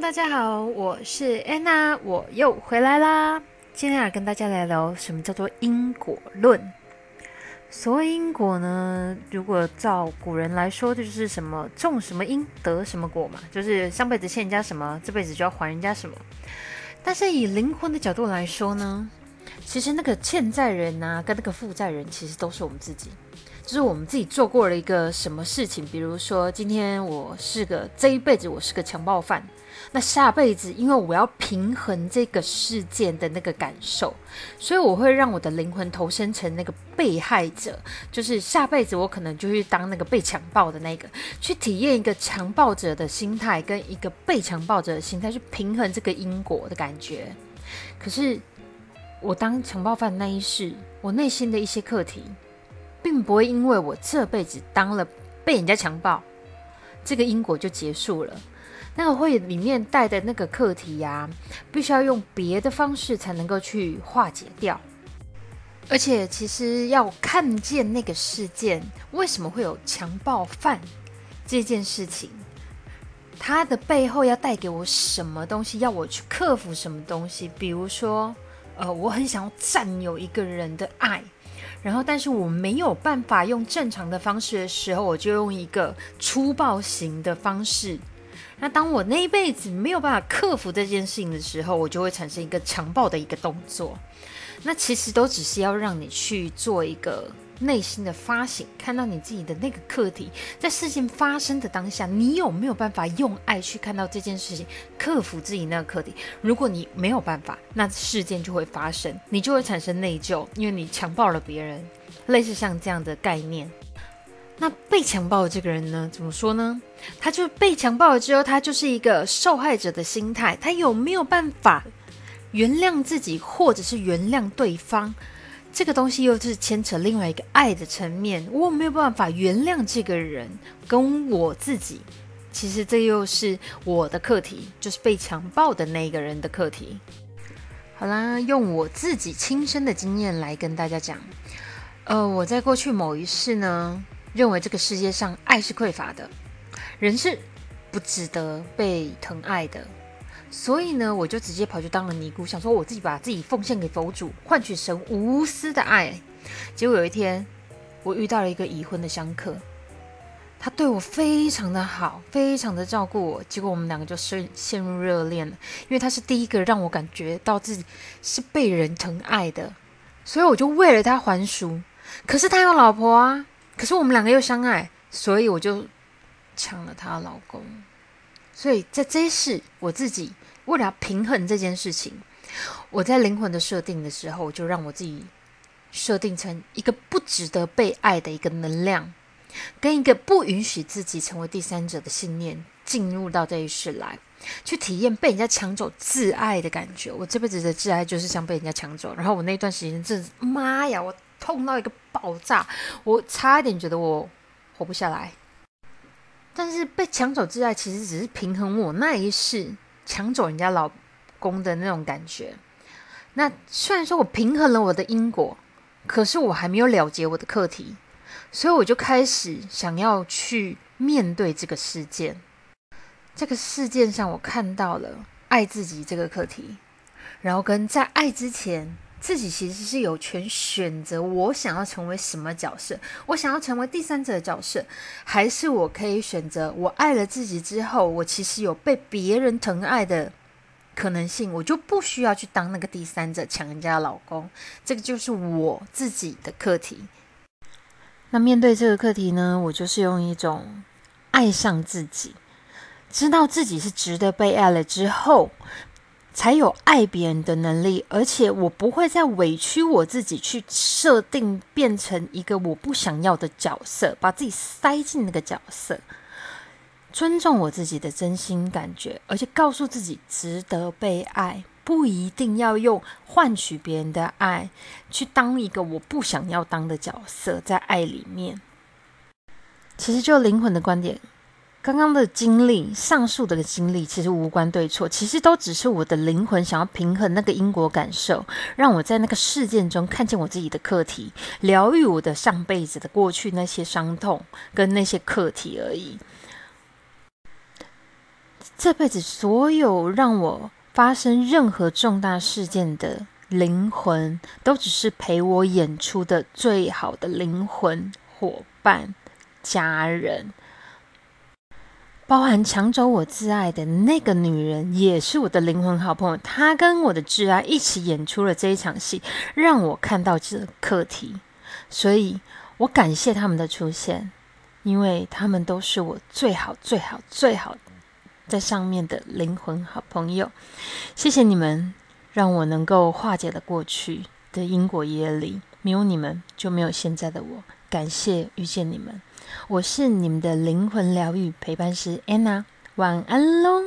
大家好，我是安娜，我又回来啦。今天要跟大家来聊什么叫做因果论。所谓因果呢，如果照古人来说，就是什么种什么因得什么果嘛，就是上辈子欠人家什么，这辈子就要还人家什么。但是以灵魂的角度来说呢，其实那个欠债人啊，跟那个负债人，其实都是我们自己。就是我们自己做过了一个什么事情，比如说今天我是个这一辈子我是个强暴犯，那下辈子因为我要平衡这个事件的那个感受，所以我会让我的灵魂投身成那个被害者，就是下辈子我可能就去当那个被强暴的那个，去体验一个强暴者的心态跟一个被强暴者的心态，去平衡这个因果的感觉。可是我当强暴犯那一世，我内心的一些课题。并不会因为我这辈子当了被人家强暴，这个因果就结束了。那个会里面带的那个课题呀，必须要用别的方式才能够去化解掉。而且，其实要看见那个事件为什么会有强暴犯这件事情，它的背后要带给我什么东西，要我去克服什么东西。比如说，呃，我很想要占有一个人的爱。然后，但是我没有办法用正常的方式的时候，我就用一个粗暴型的方式。那当我那一辈子没有办法克服这件事情的时候，我就会产生一个强暴的一个动作。那其实都只是要让你去做一个。内心的发醒，看到你自己的那个课题，在事情发生的当下，你有没有办法用爱去看到这件事情，克服自己那个课题？如果你没有办法，那事件就会发生，你就会产生内疚，因为你强暴了别人，类似像这样的概念。那被强暴的这个人呢？怎么说呢？他就被强暴了之后，他就是一个受害者的心态，他有没有办法原谅自己，或者是原谅对方？这个东西又是牵扯另外一个爱的层面，我没有办法原谅这个人跟我自己。其实这又是我的课题，就是被强暴的那个人的课题。好啦，用我自己亲身的经验来跟大家讲。呃，我在过去某一世呢，认为这个世界上爱是匮乏的，人是不值得被疼爱的。所以呢，我就直接跑去当了尼姑，想说我自己把自己奉献给佛祖，换取神无私的爱。结果有一天，我遇到了一个已婚的香客，他对我非常的好，非常的照顾我。结果我们两个就陷陷入热恋了，因为他是第一个让我感觉到自己是被人疼爱的，所以我就为了他还俗。可是他有老婆啊，可是我们两个又相爱，所以我就抢了他老公。所以在这一世，我自己。为了平衡这件事情，我在灵魂的设定的时候，就让我自己设定成一个不值得被爱的一个能量，跟一个不允许自己成为第三者的信念，进入到这一世来，去体验被人家抢走挚爱的感觉。我这辈子的挚爱就是像被人家抢走，然后我那段时间真的妈呀，我痛到一个爆炸，我差一点觉得我活不下来。但是被抢走挚爱，其实只是平衡我那一世。抢走人家老公的那种感觉，那虽然说我平衡了我的因果，可是我还没有了结我的课题，所以我就开始想要去面对这个事件。这个事件上，我看到了爱自己这个课题，然后跟在爱之前。自己其实是有权选择，我想要成为什么角色？我想要成为第三者的角色，还是我可以选择我爱了自己之后，我其实有被别人疼爱的可能性，我就不需要去当那个第三者抢人家老公。这个就是我自己的课题。那面对这个课题呢，我就是用一种爱上自己，知道自己是值得被爱了之后。才有爱别人的能力，而且我不会再委屈我自己去设定变成一个我不想要的角色，把自己塞进那个角色。尊重我自己的真心感觉，而且告诉自己值得被爱，不一定要用换取别人的爱去当一个我不想要当的角色，在爱里面。其实就灵魂的观点。刚刚的经历，上述的经历其实无关对错，其实都只是我的灵魂想要平衡那个因果感受，让我在那个事件中看见我自己的课题，疗愈我的上辈子的过去那些伤痛跟那些课题而已。这辈子所有让我发生任何重大事件的灵魂，都只是陪我演出的最好的灵魂伙伴、家人。包含抢走我挚爱的那个女人，也是我的灵魂好朋友。她跟我的挚爱一起演出了这一场戏，让我看到这个课题。所以我感谢他们的出现，因为他们都是我最好、最好、最好在上面的灵魂好朋友。谢谢你们，让我能够化解了过去的因果业力。没有你们，就没有现在的我。感谢遇见你们。我是你们的灵魂疗愈陪伴师安娜，晚安喽。